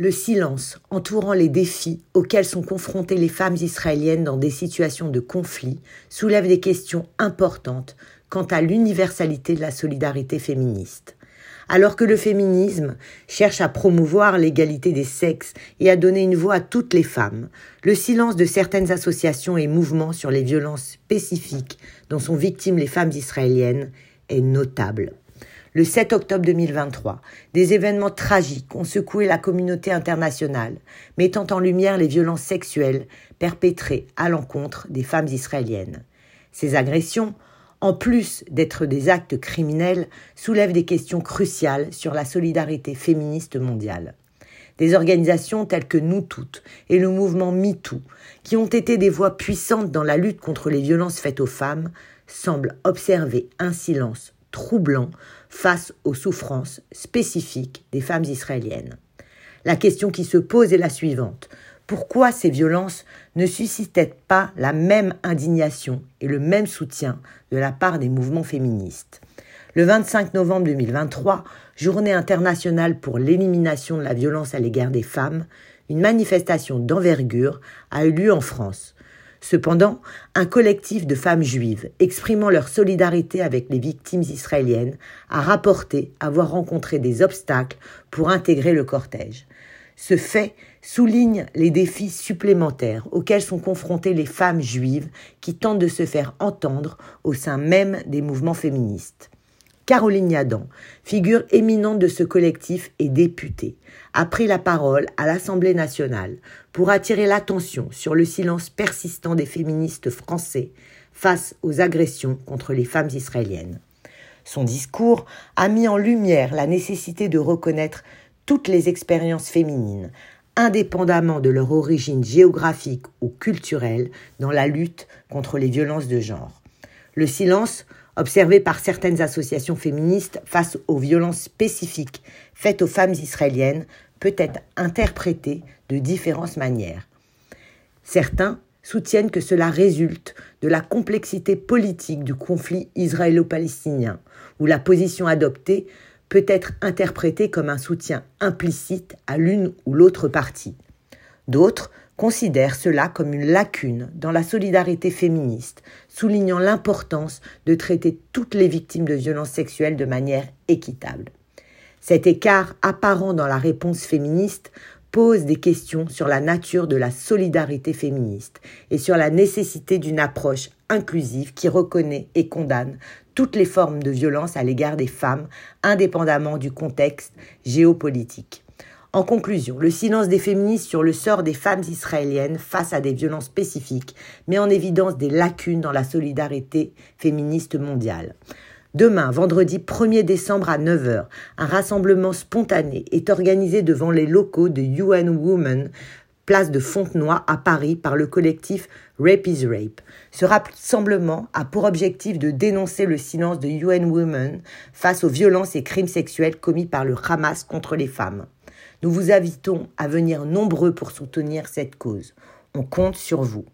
Le silence entourant les défis auxquels sont confrontées les femmes israéliennes dans des situations de conflit soulève des questions importantes quant à l'universalité de la solidarité féministe. Alors que le féminisme cherche à promouvoir l'égalité des sexes et à donner une voix à toutes les femmes, le silence de certaines associations et mouvements sur les violences spécifiques dont sont victimes les femmes israéliennes est notable. Le 7 octobre 2023, des événements tragiques ont secoué la communauté internationale, mettant en lumière les violences sexuelles perpétrées à l'encontre des femmes israéliennes. Ces agressions en plus d'être des actes criminels, soulèvent des questions cruciales sur la solidarité féministe mondiale. Des organisations telles que Nous Toutes et le mouvement MeToo, qui ont été des voix puissantes dans la lutte contre les violences faites aux femmes, semblent observer un silence troublant face aux souffrances spécifiques des femmes israéliennes. La question qui se pose est la suivante. Pourquoi ces violences ne suscitaient pas la même indignation et le même soutien de la part des mouvements féministes? Le 25 novembre 2023, journée internationale pour l'élimination de la violence à l'égard des femmes, une manifestation d'envergure a eu lieu en France. Cependant, un collectif de femmes juives exprimant leur solidarité avec les victimes israéliennes a rapporté avoir rencontré des obstacles pour intégrer le cortège. Ce fait souligne les défis supplémentaires auxquels sont confrontées les femmes juives qui tentent de se faire entendre au sein même des mouvements féministes. Caroline Yadan, figure éminente de ce collectif et députée, a pris la parole à l'Assemblée nationale pour attirer l'attention sur le silence persistant des féministes français face aux agressions contre les femmes israéliennes. Son discours a mis en lumière la nécessité de reconnaître toutes les expériences féminines, indépendamment de leur origine géographique ou culturelle, dans la lutte contre les violences de genre. Le silence observé par certaines associations féministes face aux violences spécifiques faites aux femmes israéliennes peut être interprété de différentes manières. Certains soutiennent que cela résulte de la complexité politique du conflit israélo-palestinien, où la position adoptée peut être interprété comme un soutien implicite à l'une ou l'autre partie. D'autres considèrent cela comme une lacune dans la solidarité féministe, soulignant l'importance de traiter toutes les victimes de violences sexuelles de manière équitable. Cet écart apparent dans la réponse féministe pose des questions sur la nature de la solidarité féministe et sur la nécessité d'une approche inclusive qui reconnaît et condamne toutes les formes de violence à l'égard des femmes, indépendamment du contexte géopolitique. En conclusion, le silence des féministes sur le sort des femmes israéliennes face à des violences spécifiques met en évidence des lacunes dans la solidarité féministe mondiale. Demain, vendredi 1er décembre à 9h, un rassemblement spontané est organisé devant les locaux de UN Women place de Fontenoy à Paris par le collectif Rape is Rape. Ce rassemblement a pour objectif de dénoncer le silence de UN Women face aux violences et crimes sexuels commis par le Hamas contre les femmes. Nous vous invitons à venir nombreux pour soutenir cette cause. On compte sur vous.